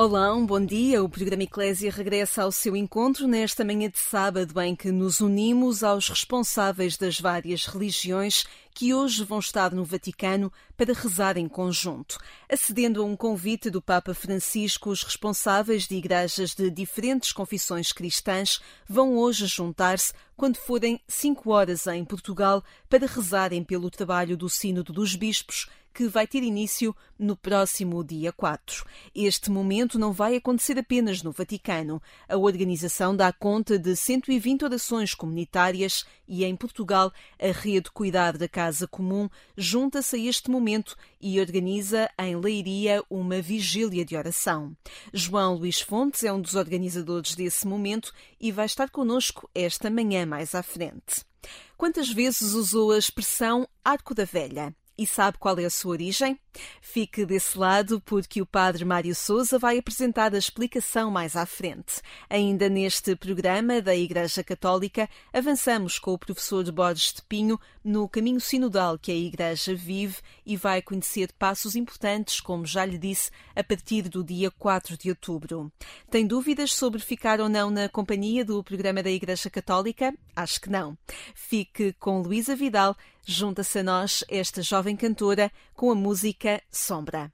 Olá, um bom dia. O programa Eclésia regressa ao seu encontro nesta manhã de sábado, em que nos unimos aos responsáveis das várias religiões que hoje vão estar no Vaticano para rezar em conjunto. Acedendo a um convite do Papa Francisco, os responsáveis de igrejas de diferentes confissões cristãs vão hoje juntar-se quando forem cinco horas em Portugal para rezarem pelo trabalho do Sínodo dos Bispos que vai ter início no próximo dia 4. Este momento não vai acontecer apenas no Vaticano. A organização dá conta de 120 orações comunitárias e, em Portugal, a Rede Cuidar da Casa Comum junta-se a este momento e organiza em Leiria uma vigília de oração. João Luís Fontes é um dos organizadores desse momento e vai estar connosco esta manhã mais à frente. Quantas vezes usou a expressão Arco da Velha? E sabe qual é a sua origem? Fique desse lado porque o Padre Mário Souza vai apresentar a explicação mais à frente. Ainda neste programa da Igreja Católica, avançamos com o professor Borges de Pinho no caminho sinodal que a Igreja vive e vai conhecer passos importantes, como já lhe disse, a partir do dia 4 de outubro. Tem dúvidas sobre ficar ou não na companhia do programa da Igreja Católica? Acho que não. Fique com Luísa Vidal junta-se a nós esta jovem cantora com a música Sombra.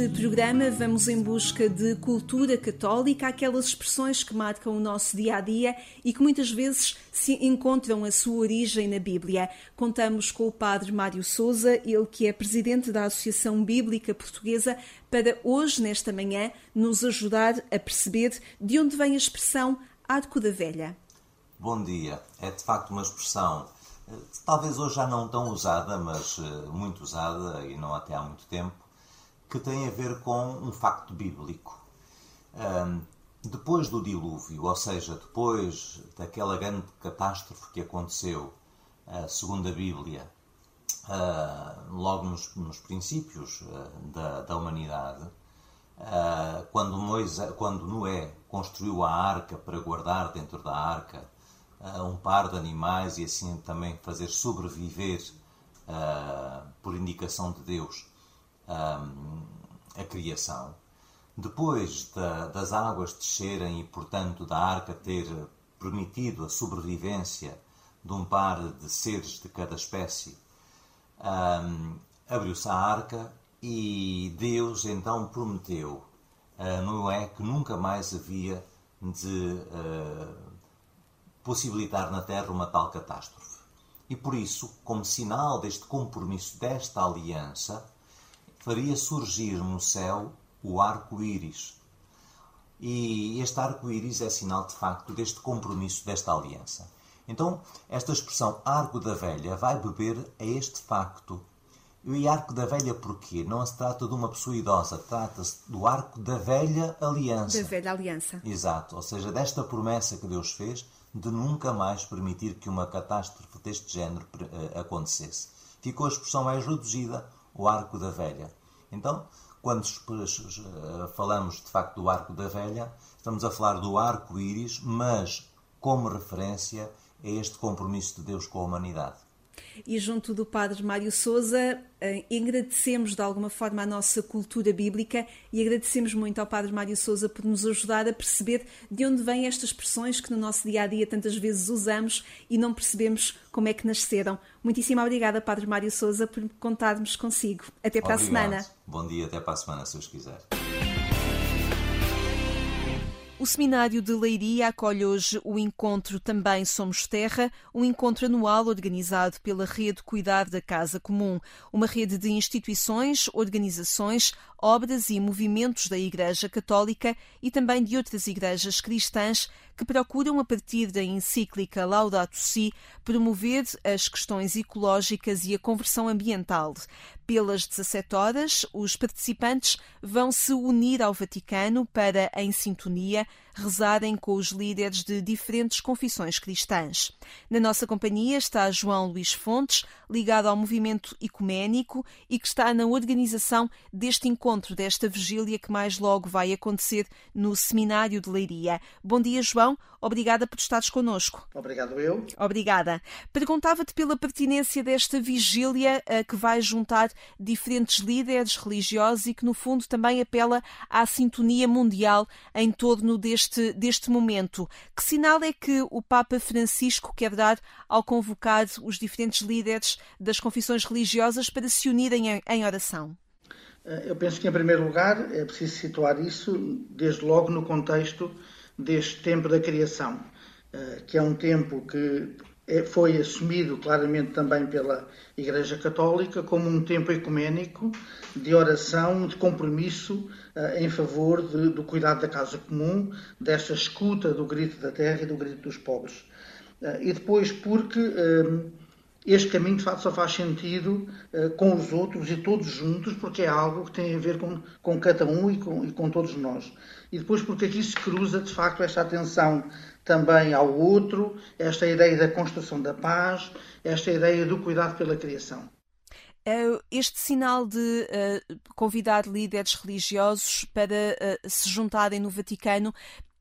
Neste programa vamos em busca de cultura católica, aquelas expressões que marcam o nosso dia a dia e que muitas vezes se encontram a sua origem na Bíblia. Contamos com o Padre Mário Souza, ele que é presidente da Associação Bíblica Portuguesa, para hoje, nesta manhã, nos ajudar a perceber de onde vem a expressão Arco da Velha. Bom dia. É de facto uma expressão eh, talvez hoje já não tão usada, mas eh, muito usada e não até há muito tempo que tem a ver com um facto bíblico. Um, depois do dilúvio, ou seja, depois daquela grande catástrofe que aconteceu, segundo a Bíblia, uh, logo nos, nos princípios uh, da, da, humanidade, quando, Moisés, quando Noé construiu a arca para guardar dentro da arca um par de animais e assim também fazer sobreviver, por indicação de Deus, um, a criação. Depois da, das águas descerem e, portanto, da arca ter permitido a sobrevivência de um par de seres de cada espécie, um, abriu-se a arca e Deus então prometeu a Noé que nunca mais havia de uh, possibilitar na Terra uma tal catástrofe. E por isso, como sinal deste compromisso, desta aliança, faria surgir no céu o arco-íris. E este arco-íris é sinal de facto deste compromisso, desta aliança. Então, esta expressão arco da velha vai beber a este facto. E arco da velha porquê? Não se trata de uma pessoa idosa, trata-se do arco da velha aliança. Da velha aliança. Exato, ou seja, desta promessa que Deus fez de nunca mais permitir que uma catástrofe deste género eh, acontecesse. Ficou a expressão mais reduzida o arco da velha. Então, quando falamos de facto do arco da velha, estamos a falar do arco-íris, mas como referência a este compromisso de Deus com a humanidade e junto do Padre Mário Souza eh, agradecemos de alguma forma a nossa cultura bíblica e agradecemos muito ao Padre Mário Souza por nos ajudar a perceber de onde vêm estas expressões que no nosso dia a dia tantas vezes usamos e não percebemos como é que nasceram. Muitíssimo obrigada, Padre Mário Souza, por contarmos consigo. Até para Obrigado. a semana. Bom dia, até para a semana, se os quiser. O Seminário de Leiria acolhe hoje o encontro Também Somos Terra, um encontro anual organizado pela Rede Cuidar da Casa Comum, uma rede de instituições, organizações, obras e movimentos da Igreja Católica e também de outras igrejas cristãs que procuram, a partir da encíclica Laudato Si, promover as questões ecológicas e a conversão ambiental. Pelas 17 horas, os participantes vão se unir ao Vaticano para, em sintonia, rezarem com os líderes de diferentes confissões cristãs. Na nossa companhia está João Luís Fontes, ligado ao movimento ecuménico e que está na organização deste encontro, desta vigília que mais logo vai acontecer no Seminário de Leiria. Bom dia, João. Obrigada por estares connosco. Obrigado eu. Obrigada. Perguntava-te pela pertinência desta vigília uh, que vai juntar diferentes líderes religiosos e que, no fundo, também apela à sintonia mundial em torno deste, deste momento. Que sinal é que o Papa Francisco quer dar ao convocar os diferentes líderes das confissões religiosas para se unirem em, em oração? Eh, eu penso que, em primeiro lugar, é preciso situar isso desde logo no contexto deste tempo da criação, eh, que é um tempo que é, foi assumido claramente também pela Igreja Católica como um tempo ecuménico de oração, de compromisso em favor de, do cuidado da casa comum, desta escuta do grito da terra e do grito dos pobres. Eh, e depois porque este caminho de facto só faz sentido com os outros e todos juntos, porque é algo que tem a ver com, com cada um e com, e com todos nós e depois porque aqui se cruza de facto esta atenção também ao outro, esta ideia da construção da paz, esta ideia do cuidado pela criação. É, este sinal de uh, convidar líderes religiosos para uh, se juntarem no Vaticano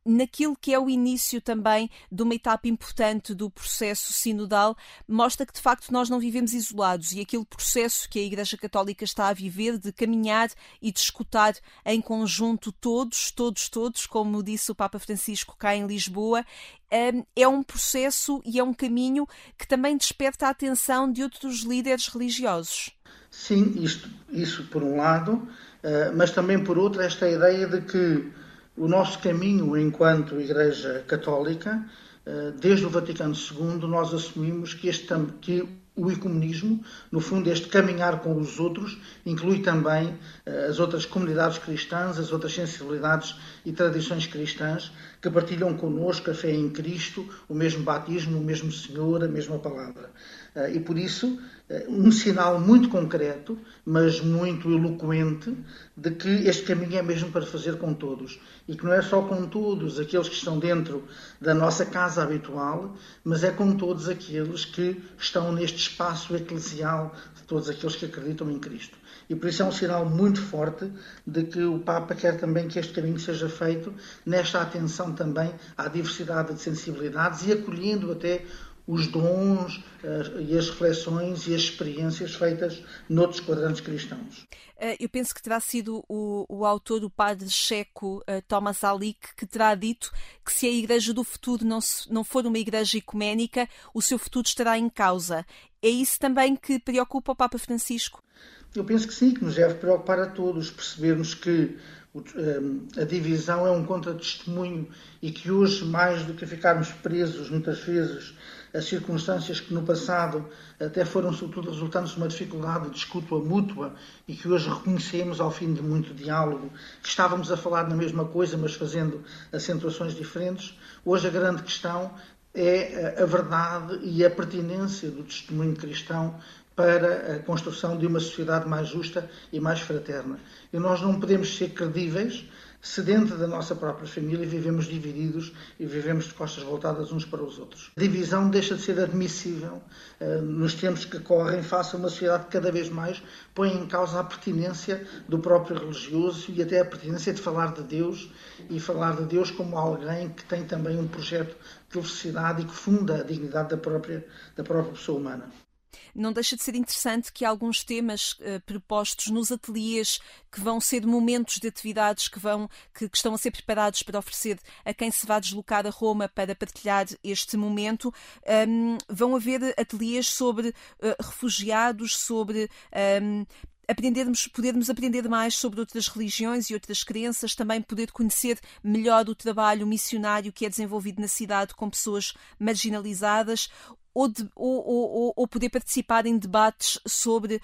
naquilo que é o início também de uma etapa importante do processo sinodal, mostra que de facto nós não vivemos isolados e aquele processo que a Igreja Católica está a viver de caminhar e de escutar em conjunto todos, todos, todos, como disse o Papa Francisco cá em Lisboa, hum, é um processo e é um caminho que também desperta a atenção de outros líderes religiosos. Sim, isto, isso por um lado, mas também por outra esta ideia de que o nosso caminho enquanto Igreja Católica, desde o Vaticano II, nós assumimos que, este, que o ecumenismo, no fundo, este caminhar com os outros, inclui também as outras comunidades cristãs, as outras sensibilidades e tradições cristãs que partilham connosco a fé em Cristo, o mesmo batismo, o mesmo Senhor, a mesma palavra. Eh, e por isso, eh, um sinal muito concreto, mas muito eloquente, de que este caminho é mesmo para fazer com todos. E que não é só com todos aqueles que estão dentro da nossa casa habitual, mas é com todos aqueles que estão neste espaço eclesial de todos aqueles que acreditam em Cristo. E por isso é um sinal muito forte de que o Papa quer também que este caminho seja feito nesta atenção também à diversidade de sensibilidades e acolhendo até os dons eh, e as reflexões e as experiências feitas noutros quadrantes cristãos. Eh, eu penso que terá sido o, o autor, o padre checo eh, Thomas Alick, que terá dito que se a Igreja do futuro não, se, não for uma Igreja ecuménica, o seu futuro estará em causa. É isso também que preocupa o Papa Francisco? Eu penso que sim, que nos deve preocupar a todos, percebermos que a divisão é um contra-testemunho e que hoje, mais do que ficarmos presos, muitas vezes, as circunstâncias que no passado até foram, sobretudo, resultantes de uma dificuldade de escuta mútua e que hoje reconhecemos ao fim de muito diálogo, que estávamos a falar na mesma coisa, mas fazendo acentuações diferentes. Hoje a grande questão é a verdade e a pertinência do testemunho cristão para a construção de uma sociedade mais justa e mais fraterna. E nós não podemos ser credíveis se dentro da nossa própria família vivemos divididos e vivemos de costas voltadas uns para os outros. A divisão deixa de ser admissível uh, nos tempos que correm face a uma sociedade que cada vez mais põe em causa a pertinência do próprio religioso e até a pertinência de falar de Deus e falar de Deus como alguém que tem também um projeto de felicidade e que funda a dignidade da própria, da própria pessoa humana não deixa de ser interessante que alguns temas uh, propostos nos ateliês, que vão ser momentos de atividades que, vão, que, que, estão a ser preparados para oferecer a quem se vai deslocar a Roma para partilhar este momento, um, vão haver ateliês sobre uh, refugiados, sobre um, aprendermos, podermos aprender mais sobre outras religiões e outras crenças, também poder conhecer melhor o trabalho missionário que é desenvolvido na cidade com pessoas marginalizadas, ou, de, ou, ou, ou, poder participar em debates sobre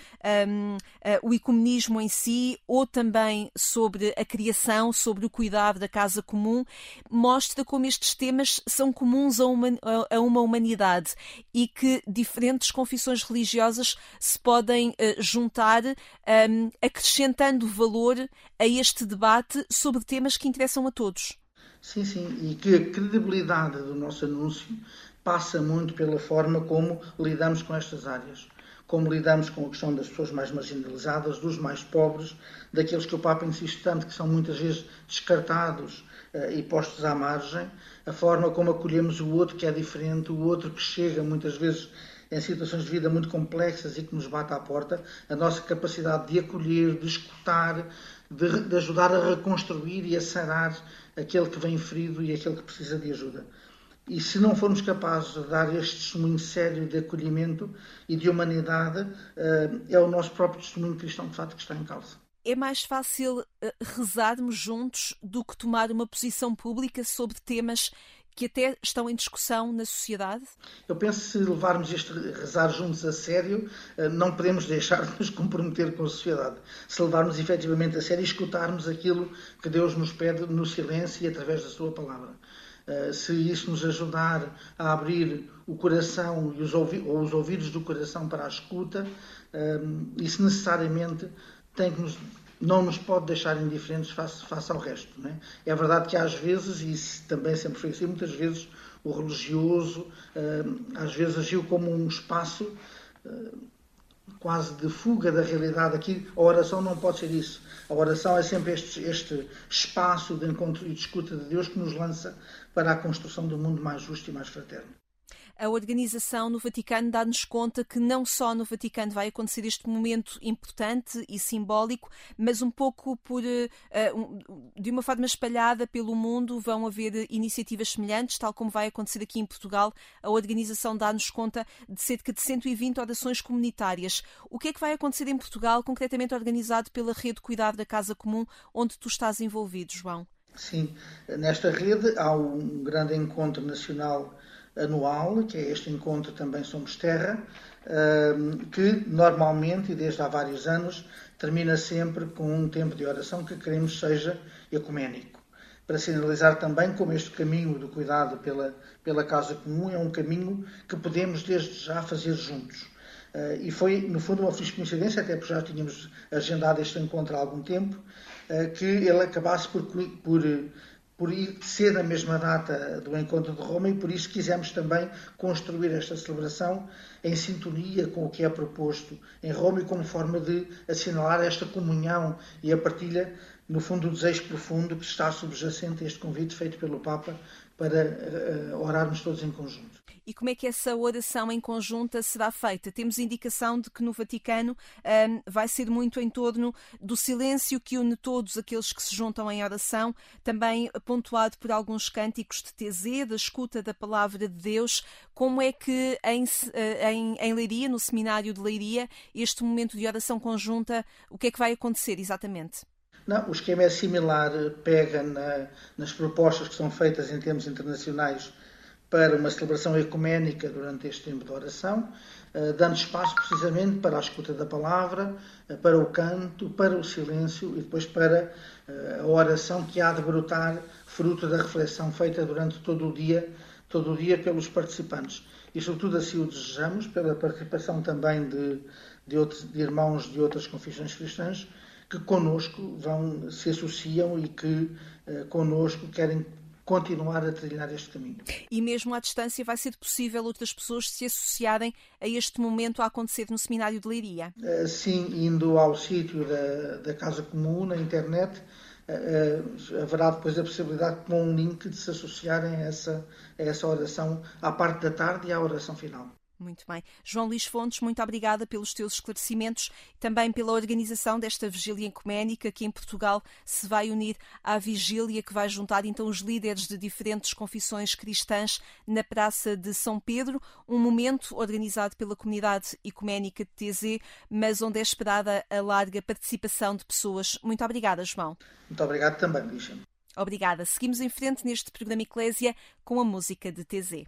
um, uh, o ecumenismo em si, ou também sobre a criação, sobre o cuidado da casa comum, mostra como estes temas são comuns a uma, a uma humanidade e que diferentes confissões religiosas se podem uh, juntar, um, acrescentando valor a este debate sobre temas que interessam a todos. Sim, sim, e que a credibilidade do nosso anúncio passa muito pela forma como lidamos com estas áreas. Como lidamos com a questão das pessoas mais marginalizadas, dos mais pobres, daqueles que o Papa insiste tanto que são muitas vezes descartados uh, e postos à margem, a forma como acolhemos o outro que é diferente, o outro que chega muitas vezes em situações de vida muito complexas e que nos bate à porta, a nossa capacidade de acolher, de escutar, de, de ajudar a reconstruir e a sarar aquele que vem ferido e aquele que precisa de ajuda. E se não formos capazes de dar este testemunho sério de acolhimento e de humanidade, eh, é o nosso próprio testemunho cristão, de fato, que está em causa. É mais fácil eh, rezarmos juntos do que tomar uma posição pública sobre temas que até estão em discussão na sociedade? Eu penso que se levarmos este rezar juntos a sério, eh, não podemos deixar de nos comprometer com a sociedade. Se levarmos efetivamente a sério e escutarmos aquilo que Deus nos pede no silêncio e através da Sua palavra. Eh, se isso nos ajudar a abrir o coração e os, ou os ouvidos do coração para a escuta, eh, isso necessariamente tem que nos, não nos pode deixar indiferentes face, face ao resto. É? é? verdade que às vezes, e isso também sempre foi assim, muitas vezes o religioso eh, às vezes agiu como um espaço quase de fuga da realidade. Aqui a oração não pode ser isso. A oração é sempre este, este espaço de encontro e de escuta de Deus que nos lança para a construção um mundo mais justo e mais fraterno. a organização no Vaticano dá-nos conta que não só no Vaticano vai acontecer este momento importante e simbólico, mas um pouco por uh, de uma forma espalhada pelo mundo vão haver iniciativas semelhantes, tal como vai acontecer aqui em Portugal. A organização dá-nos conta de cerca de 120 orações comunitárias. O que é que vai acontecer em Portugal, concretamente organizado pela Rede Cuidado da Casa Comum, onde tu estás envolvido, João? Sim, nesta rede há um grande encontro nacional anual, que é este encontro também Somos Terra, que normalmente e desde há vários anos termina sempre com um tempo de oração que queremos seja ecuménico. Para sinalizar também como este caminho do cuidado pela, pela casa comum é um caminho que podemos desde já fazer juntos. Uh, e foi, no fundo, uma feliz coincidência, até porque já tínhamos agendado este encontro há algum tempo, uh, que ele acabasse por, por, por ir ser na mesma data do encontro de Roma e por isso quisemos também construir esta celebração em sintonia com o que é proposto em Roma e como forma de assinalar esta comunhão e a partilha, no fundo, do desejo profundo que está subjacente a este convite feito pelo Papa para uh, orarmos todos em conjunto e como é que essa oração em conjunta será feita? Temos indicação de que no Vaticano um, vai ser muito em torno do silêncio que une todos aqueles que se juntam em oração, também pontuado por alguns cânticos de TZ, da escuta da palavra de Deus. Como é que em, eh, em, em Leiria, no seminário de Leiria, este momento de oração conjunta, o que é que vai acontecer exatamente? Não, o esquema é similar, pega na, nas propostas que são feitas em termos internacionais para uma celebração ecuménica durante este tempo de oração, eh, dando espaço precisamente para a escuta da palavra, eh, para o canto, para o silêncio e depois para eh, a oração que há de brotar fruto da reflexão feita durante todo o dia, todo o dia pelos participantes. E sobretudo assim o desejamos, pela participação também de, de, outros, de irmãos de outras confissões cristãs, que conosco vão, se associam e que conosco querem continuar a trilhar este caminho. E mesmo à distância vai ser possível outras pessoas se associarem a este momento a acontecer no Seminário de Leiria? Eh, sim, indo ao sítio da, da Casa Comum, na internet, eh, eh, haverá depois a possibilidade, com um link, de se associarem a essa, a essa oração à parte da tarde e à oração final. Muito bem. João Luís Fontes, muito obrigada pelos teus esclarecimentos e também pela organização desta vigília ecuménica que em Portugal se vai unir à vigília que vai juntar então os líderes de diferentes confissões cristãs na Praça de São Pedro, um momento organizado pela comunidade ecuménica de TZ, mas onde é esperada a larga participação de pessoas. Muito obrigada, João. Muito obrigado também, Bicha. Obrigada. Seguimos em frente neste programa Eclésia com a música de TZ.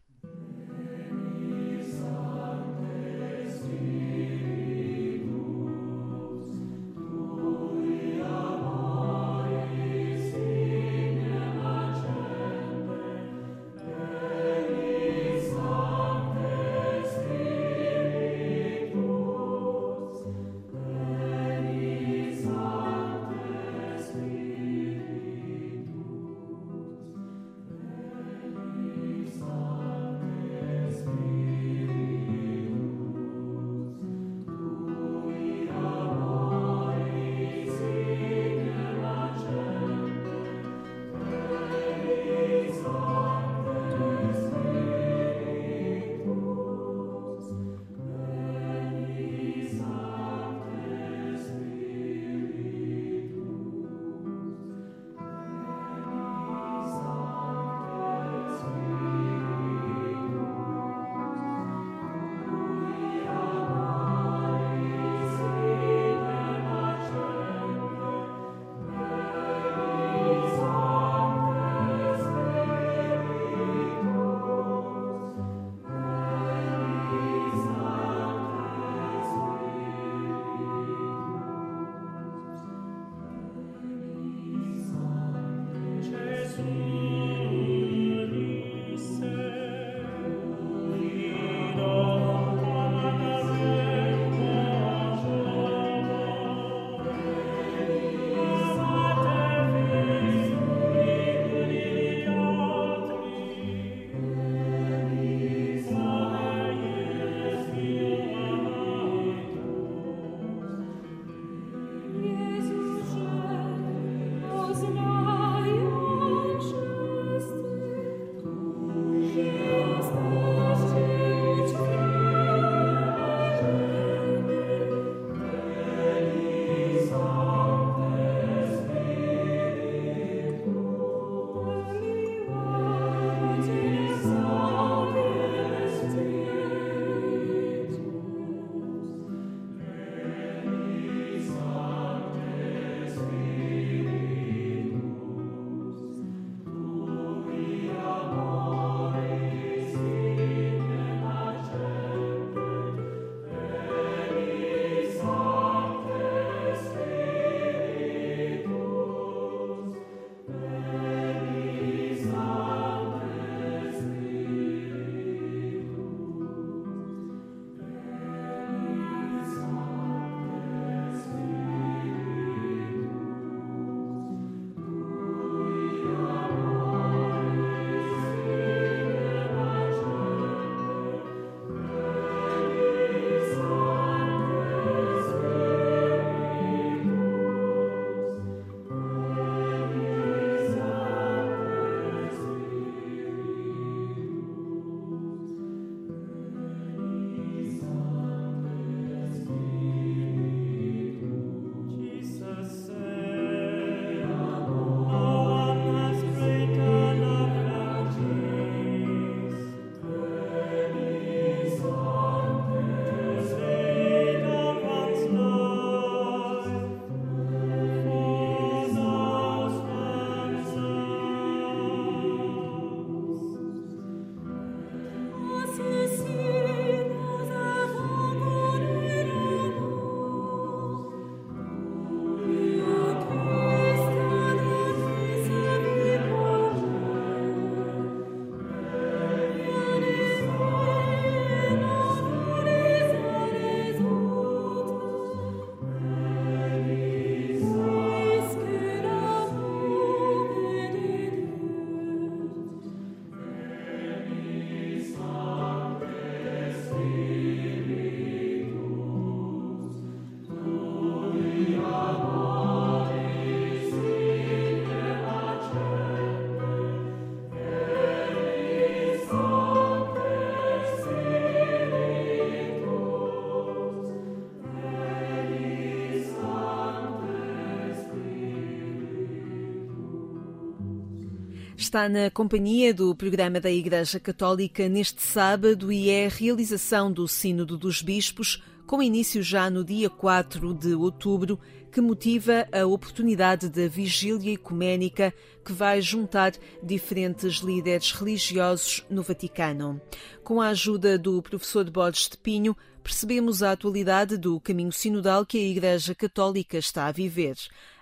Está na companhia do programa da Igreja Católica neste sábado e é a realização do Sínodo dos Bispos, com início já no dia 4 de outubro, que motiva a oportunidade da vigília ecuménica que vai juntar diferentes líderes religiosos no Vaticano. Com a ajuda do professor Borges de Pinho, percebemos a atualidade do caminho sinodal que a Igreja Católica está a viver.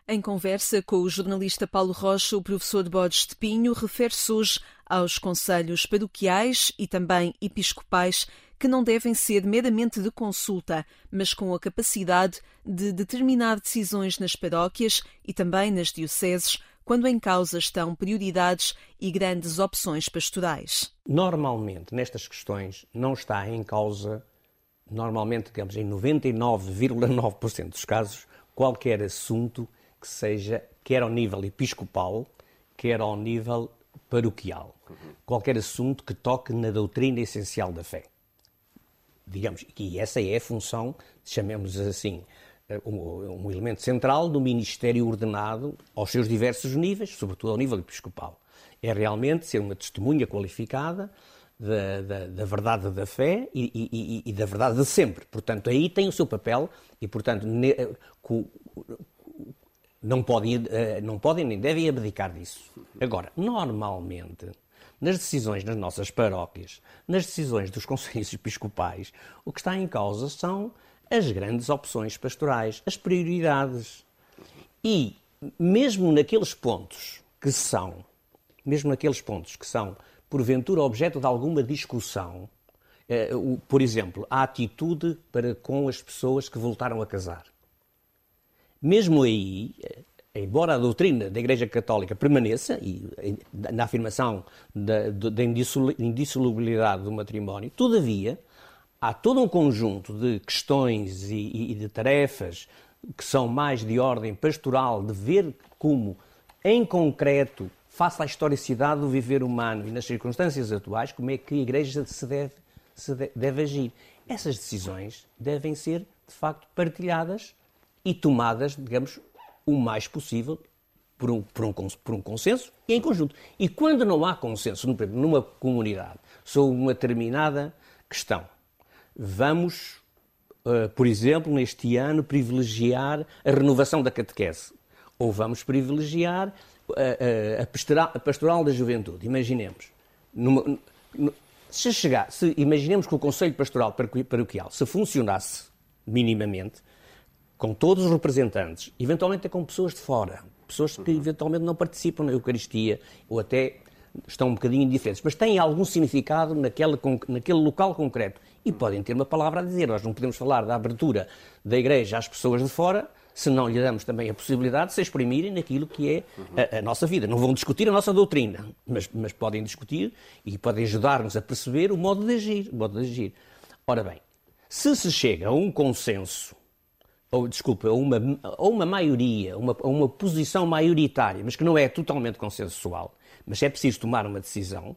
Em conversa com o jornalista Paulo Rocha, o professor de Borges de Pinho refere-se hoje aos conselhos paroquiais e também episcopais que não devem ser meramente de consulta, mas com a capacidade de determinar decisões nas paróquias e também nas dioceses, quando em causa estão prioridades e grandes opções pastorais. Normalmente, nestas questões, não está em causa, normalmente, digamos, em 99,9% dos casos, qualquer assunto que seja quer ao nível episcopal, quer ao nível paroquial. Qualquer assunto que toque na doutrina essencial da fé. Digamos, e essa é a função, chamemos assim, eh, um, um elemento central do ministério ordenado aos seus diversos níveis, sobretudo ao nível episcopal. É realmente ser uma testemunha qualificada da, da, da, verdade da fé e, e, e, da verdade de sempre. Portanto, aí tem o seu papel e, portanto, ne, eh, não podem, eh, não podem nem devem abdicar disso. Agora, normalmente, nas decisões nas nossas paróquias, nas decisões dos conselhos episcopais, o que está em causa são as grandes opções pastorais, as prioridades. E mesmo naqueles pontos que são, mesmo naqueles pontos que são, porventura, objeto de alguma discussão, eh, por exemplo, a atitude para com as pessoas que voltaram a casar. Mesmo aí, eh, embora a doutrina da Igreja Católica permaneça, e na afirmação da, da indissolubilidade do matrimónio, todavia, há todo um conjunto de questões e, e de tarefas que são mais de ordem pastoral, de ver como, em concreto, face à historicidade do viver humano e nas circunstâncias atuais, como é que a Igreja se deve, se deve agir. Essas decisões devem ser, de facto, partilhadas e tomadas, digamos, o mais possível por um, por um, por um consenso e em conjunto. E quando não há consenso numa comunidade sobre uma determinada questão, vamos, uh, por exemplo, neste ano, privilegiar a renovação da catequese. Ou vamos privilegiar uh, uh, a, pastoral, a, pastoral, da juventude. Imaginemos. Numa, se chegar, se imaginemos que o Conselho Pastoral Paroquial se funcionasse minimamente, com todos os representantes, eventualmente até com pessoas de fora, pessoas que eventualmente não participam na Eucaristia ou até estão um bocadinho indiferentes, mas têm algum significado naquele, naquele local concreto e podem ter uma palavra a dizer. Nós não podemos falar da abertura da Igreja às pessoas de fora se não lhe damos também a possibilidade de se exprimirem naquilo que é a, a nossa vida. Não vão discutir a nossa doutrina, mas, mas podem discutir e podem ajudar-nos a perceber o modo de agir. O modo de agir. Ora bem, se se chega a um consenso ou desculpa, uma, uma maioria, uma, uma posição maioritária, mas que não é totalmente consensual, mas é preciso tomar uma decisão,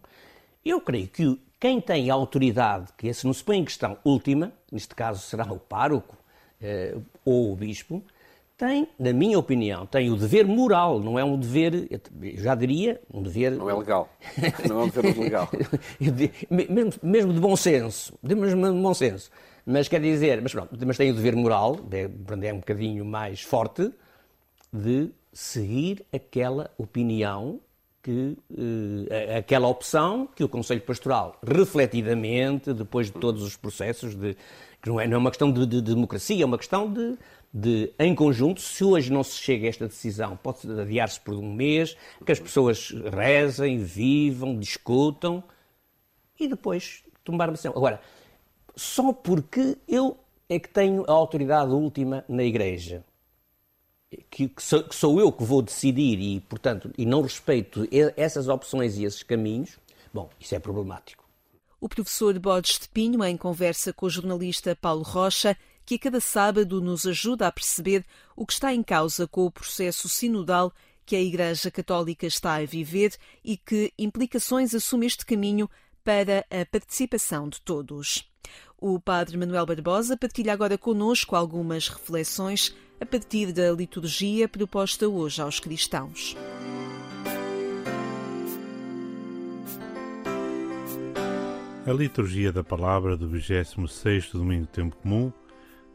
eu creio que quem tem a autoridade, que esse não se põe em questão última, neste caso será o pároco eh, ou o bispo, tem, na minha opinião, tem o dever moral, não é um dever, eu já diria, um dever... Não é legal. Não é um dever legal. mesmo, mesmo de bom senso, mesmo de bom senso. Mas quer dizer, mas pronto, mas tem o dever moral, é, é um bocadinho mais forte, de seguir aquela opinião que uh, aquela opção que o Conselho Pastoral, refletidamente, depois de todos os processos, de, que não é, não é uma questão de, de democracia, é uma questão de, de, em conjunto, se hoje não se chega a esta decisão, pode adiar-se por um mês, que as pessoas rezem, vivam, discutam e depois tomar uma decisão. Agora, só porque eu é que tenho a autoridade última na Igreja. Que, que, sou, que, sou, eu que vou decidir e, portanto, e não respeito essas opções e esses caminhos, bom, isso é problemático. O professor Bodes de Pinho, em conversa com o jornalista Paulo Rocha, que a cada sábado nos ajuda a perceber o que está em causa com o processo sinodal que a Igreja Católica está a viver e que implicações assume este caminho para a participação de todos. O padre Manuel Barbosa partilha agora conosco algumas reflexões a partir da liturgia proposta hoje aos cristãos. A liturgia da palavra do 26 domingo do tempo comum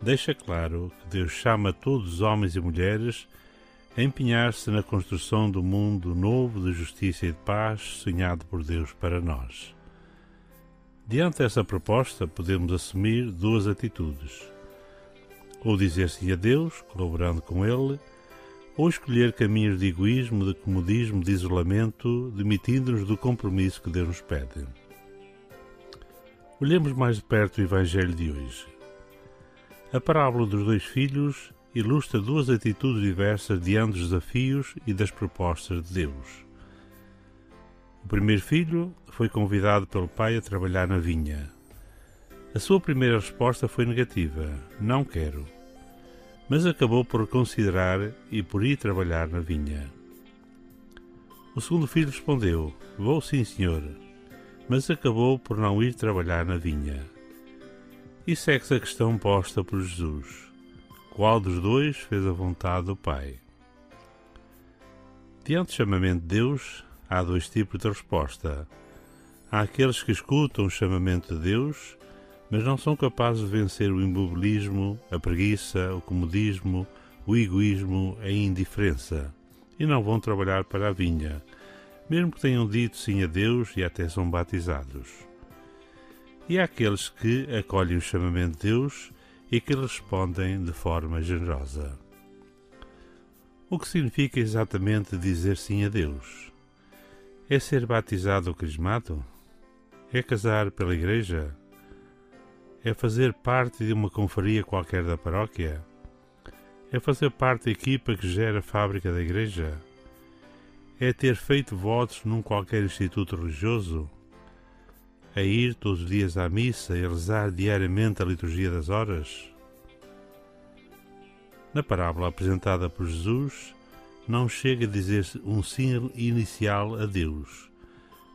deixa claro que Deus chama todos os homens e mulheres a empenhar-se na construção do mundo novo de justiça e de paz sonhado por Deus para nós. Diante dessa proposta, podemos assumir duas atitudes: ou dizer sim a Deus, colaborando com Ele, ou escolher caminhos de egoísmo, de comodismo, de isolamento, demitindo-nos do compromisso que Deus nos pede. Olhemos mais de perto o Evangelho de hoje. A parábola dos dois filhos ilustra duas atitudes diversas diante dos desafios e das propostas de Deus. O primeiro filho foi convidado pelo pai a trabalhar na vinha. A sua primeira resposta foi negativa: não quero. Mas acabou por considerar e por ir trabalhar na vinha. O segundo filho respondeu: Vou sim, senhor. Mas acabou por não ir trabalhar na vinha. E segue-se a questão posta por Jesus: Qual dos dois fez a vontade do Pai? Diante do chamamento de Deus, há dois tipos de resposta. Há aqueles que escutam o chamamento de Deus mas não são capazes de vencer o imobilismo, a preguiça, o comodismo, o egoísmo, a indiferença, e não vão trabalhar para a vinha, mesmo que tenham dito sim a Deus e até são batizados. E há aqueles que acolhem o chamamento de Deus e que respondem de forma generosa. O que significa exatamente dizer sim a Deus? É ser batizado ou crismado? É casar pela igreja? É fazer parte de uma confraria qualquer da paróquia? É fazer parte da equipa que gera a fábrica da igreja? É ter feito votos num qualquer instituto religioso? É ir todos os dias à missa e rezar diariamente a liturgia das horas? Na parábola apresentada por Jesus, não chega a dizer um sim inicial a Deus,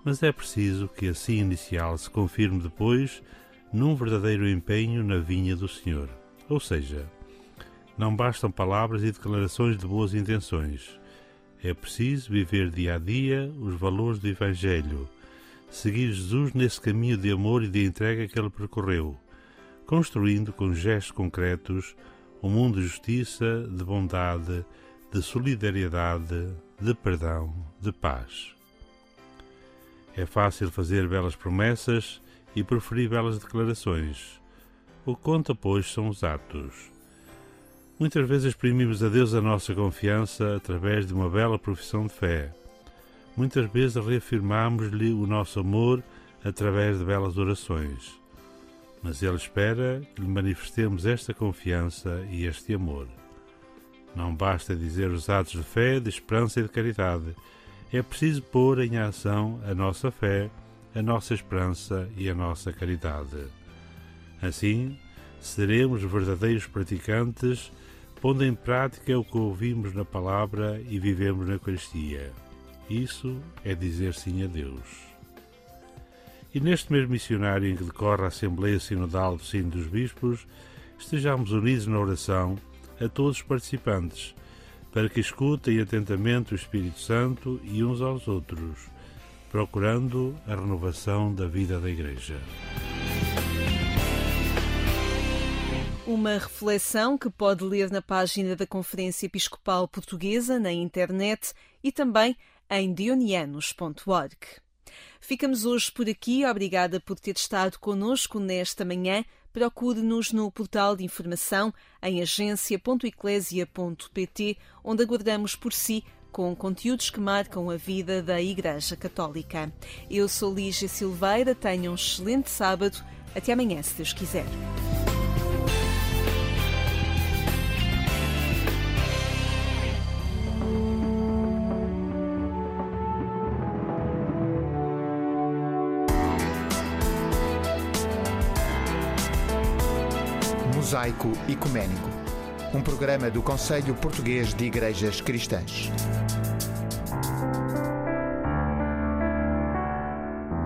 mas é preciso que a sim inicial se confirme depois num verdadeiro empenho na vinha do Senhor. Ou seja, não bastam palavras e declarações de boas intenções. É preciso viver dia a dia os valores do Evangelho, seguir Jesus nesse caminho de amor e de entrega que ele percorreu, construindo com gestos concretos um mundo de justiça, de bondade, de solidariedade, de perdão, de paz. É fácil fazer belas promessas e preferir belas declarações. O que conta, pois, são os atos. Muitas vezes exprimimos a Deus a nossa confiança através de uma bela profissão de fé. Muitas vezes reafirmamos-lhe o nosso amor através de belas orações. Mas Ele espera que lhe manifestemos esta confiança e este amor. Não basta dizer os atos de fé, de esperança e de caridade. É preciso pôr em ação a nossa fé a nossa esperança e a nossa caridade. Assim, seremos verdadeiros praticantes, pondo em prática o que ouvimos na palavra e vivemos na Eucaristia. Isso é dizer sim a Deus. E neste mês missionário em que decorre a Assembleia Sinodal do Sino dos Bispos, estejamos unidos na oração a todos os participantes, para que escutem atentamente o Espírito Santo e uns aos outros procurando a renovação da vida da Igreja. Uma reflexão que pode ler na página da Conferência Episcopal Portuguesa na internet e também em dionianos.org. Ficamos hoje por aqui. Obrigada por ter estado conosco nesta manhã. Procure-nos no portal de informação em agência.eclésia.pt, onde aguardamos por si com conteúdos que marcam a vida da Igreja Católica. Eu sou Lígia Silveira, tenha um excelente sábado. Até amanhã, se Deus quiser. Ecumênico um programa do Conselho Português de Igrejas Cristãs.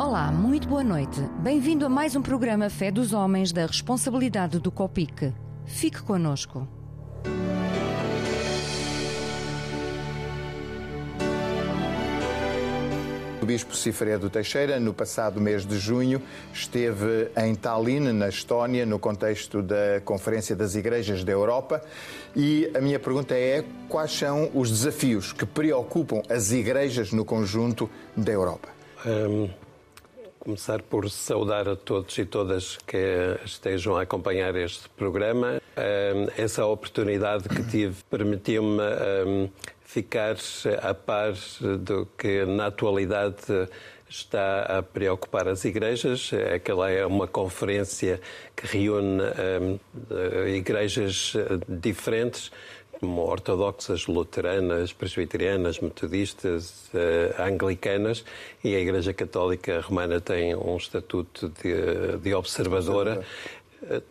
Olá, muito boa noite. Bem-vindo a mais um programa Fé dos Homens da responsabilidade do COPIC. Fique conosco. O Bispo Cifredo Teixeira, no passado mês de junho, esteve em Tallinn, na Estónia, no contexto da Conferência das Igrejas da Europa. E a minha pergunta é: quais são os desafios que preocupam as igrejas no conjunto da Europa? Um, começar por saudar a todos e todas que estejam a acompanhar este programa. Essa oportunidade que tive permitiu-me. Um, ficar a par do que na atualidade está a preocupar as igrejas. Aquela é uma conferência que reúne um, igrejas diferentes, como ortodoxas, luteranas, presbiterianas, metodistas, uh, anglicanas, e a Igreja Católica Romana tem um estatuto de, de observadora.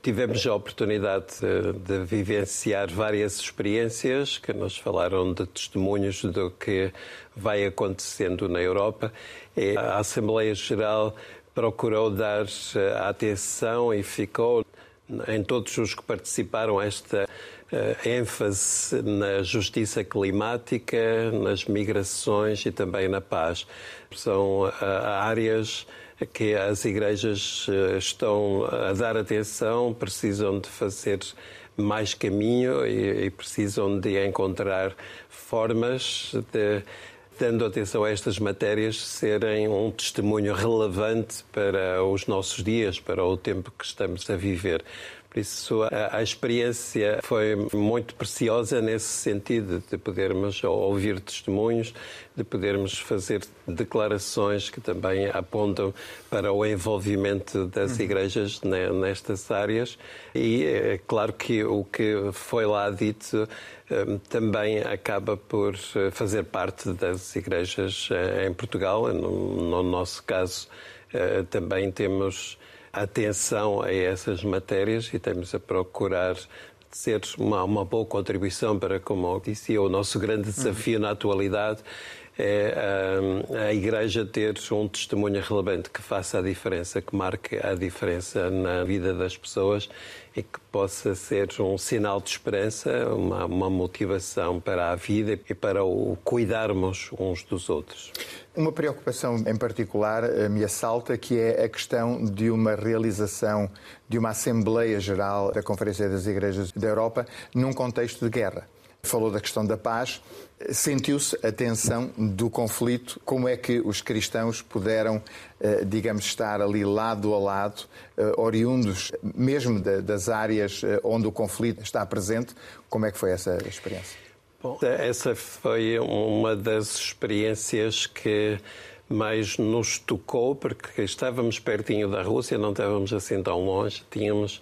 Tivemos a oportunidade de, vivenciar várias experiências que nos falaram de testemunhos do que vai acontecendo na Europa. E a Assembleia Geral procurou dar atenção e ficou em todos os que participaram esta ênfase na justiça climática, nas migrações e também na paz. São áreas que as igrejas eh, estão a dar atenção, precisam de fazer mais caminho e, e precisam de encontrar formas de, dando atenção a estas matérias, serem um testemunho relevante para os nossos dias, para o tempo que estamos a viver. Por isso, a, a, experiência foi muito preciosa nesse sentido, de podermos ouvir testemunhos, de podermos fazer declarações que também apontam para o envolvimento das uhum. igrejas nestas áreas. E é claro que o que foi lá dito hum, também acaba por eh, fazer parte das igrejas eh, em Portugal. No, no nosso caso, eh, também temos atenção a essas matérias e estamos a procurar ser uma, uma boa contribuição para, como disse, o nosso grande desafio na atualidade é a, a Igreja ter um testemunho relevante que faça a diferença, que marque a diferença na vida das pessoas e que possa ser um sinal de esperança, uma, uma motivação para a vida e para o cuidarmos uns dos outros. Uma preocupação em particular eh, me assalta, que é a questão de uma realização de uma Assembleia Geral da Conferência das Igrejas da Europa num contexto de guerra. Falou da questão da paz. Sentiu-se a tensão do conflito? Como é que os cristãos puderam, eh, digamos, estar ali lado a lado, eh, oriundos mesmo das áreas eh, onde o conflito está presente? Como é que foi essa experiência? Bom, essa foi uma das experiências que mais nos tocou, porque estávamos pertinho da Rússia, não estávamos assim tão longe, tínhamos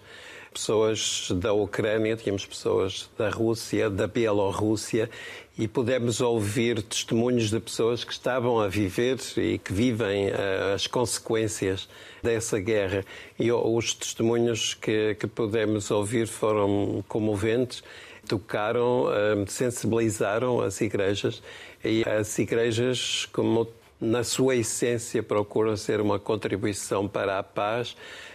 pessoas da Ucrânia, tínhamos pessoas da Rússia, da Bielorrússia e pudemos ouvir testemunhos de pessoas que estavam a viver e que vivem uh, as consequências dessa guerra. E os testemunhos que, que pudemos ouvir foram comoventes, tocaram, uh, sensibilizaram as igrejas e as igrejas, como na sua essência, procuram ser uma contribuição para a paz eh,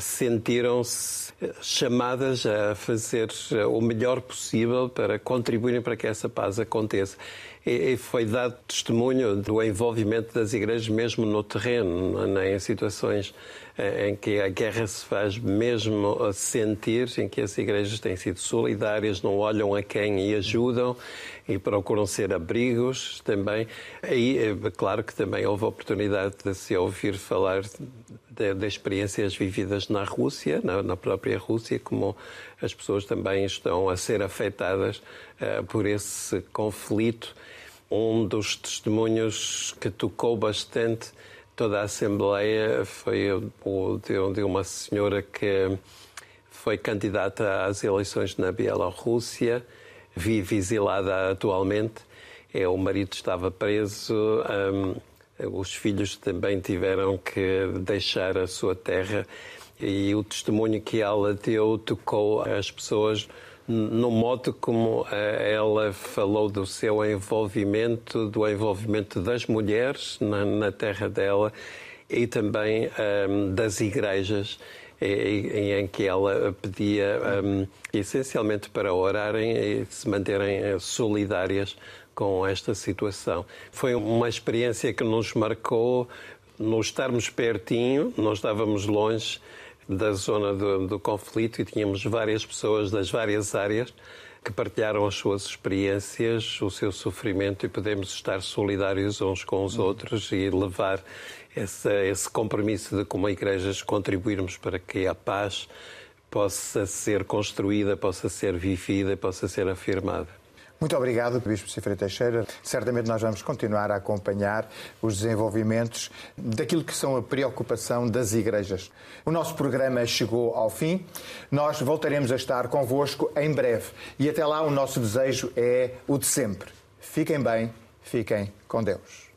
sentiram-se chamadas a fazer eh, o melhor possível para contribuírem para que essa paz aconteça. E foi dado testemunho do envolvimento das igrejas mesmo no terreno, é? em situações eh, em que a guerra se faz mesmo sentir, em que as igrejas têm sido solidárias, não olham a quem e ajudam e procuram ser abrigos também. E claro que também houve a oportunidade de se ouvir falar de, experiências vividas na Rússia, na, na, própria Rússia, como as pessoas também estão a ser afetadas uh, por esse conflito. Um dos testemunhos que tocou bastante toda a Assembleia foi o de, de uma senhora que foi candidata às eleições na Bielorrússia, vive exilada atualmente. É, o marido estava preso. Um, os filhos também tiveram que deixar a sua terra e o testemunho que ela deu tocou as pessoas no modo como eh, ela falou do seu envolvimento, do envolvimento das mulheres na, na terra dela e também um, ehm, das igrejas em, em que ela pedia um, essencialmente para orarem e se manterem eh, solidárias com esta situação. Foi uma experiência que nos marcou no estarmos pertinho, nós estávamos longe da zona do, do conflito e tínhamos várias pessoas das várias áreas que partilharam as suas experiências, o seu sofrimento e podemos estar solidários uns com os outros e levar esse, esse compromisso de, como igrejas, contribuirmos para que a paz possa ser construída, possa ser vivida, possa ser afirmada. Muito obrigado, Bispo Cifra Teixeira. Certamente nós vamos continuar a acompanhar os desenvolvimentos daquilo que são a preocupação das igrejas. O nosso programa chegou ao fim. Nós voltaremos a estar convosco em breve. E até lá o nosso desejo é o de sempre. Fiquem bem, fiquem com Deus.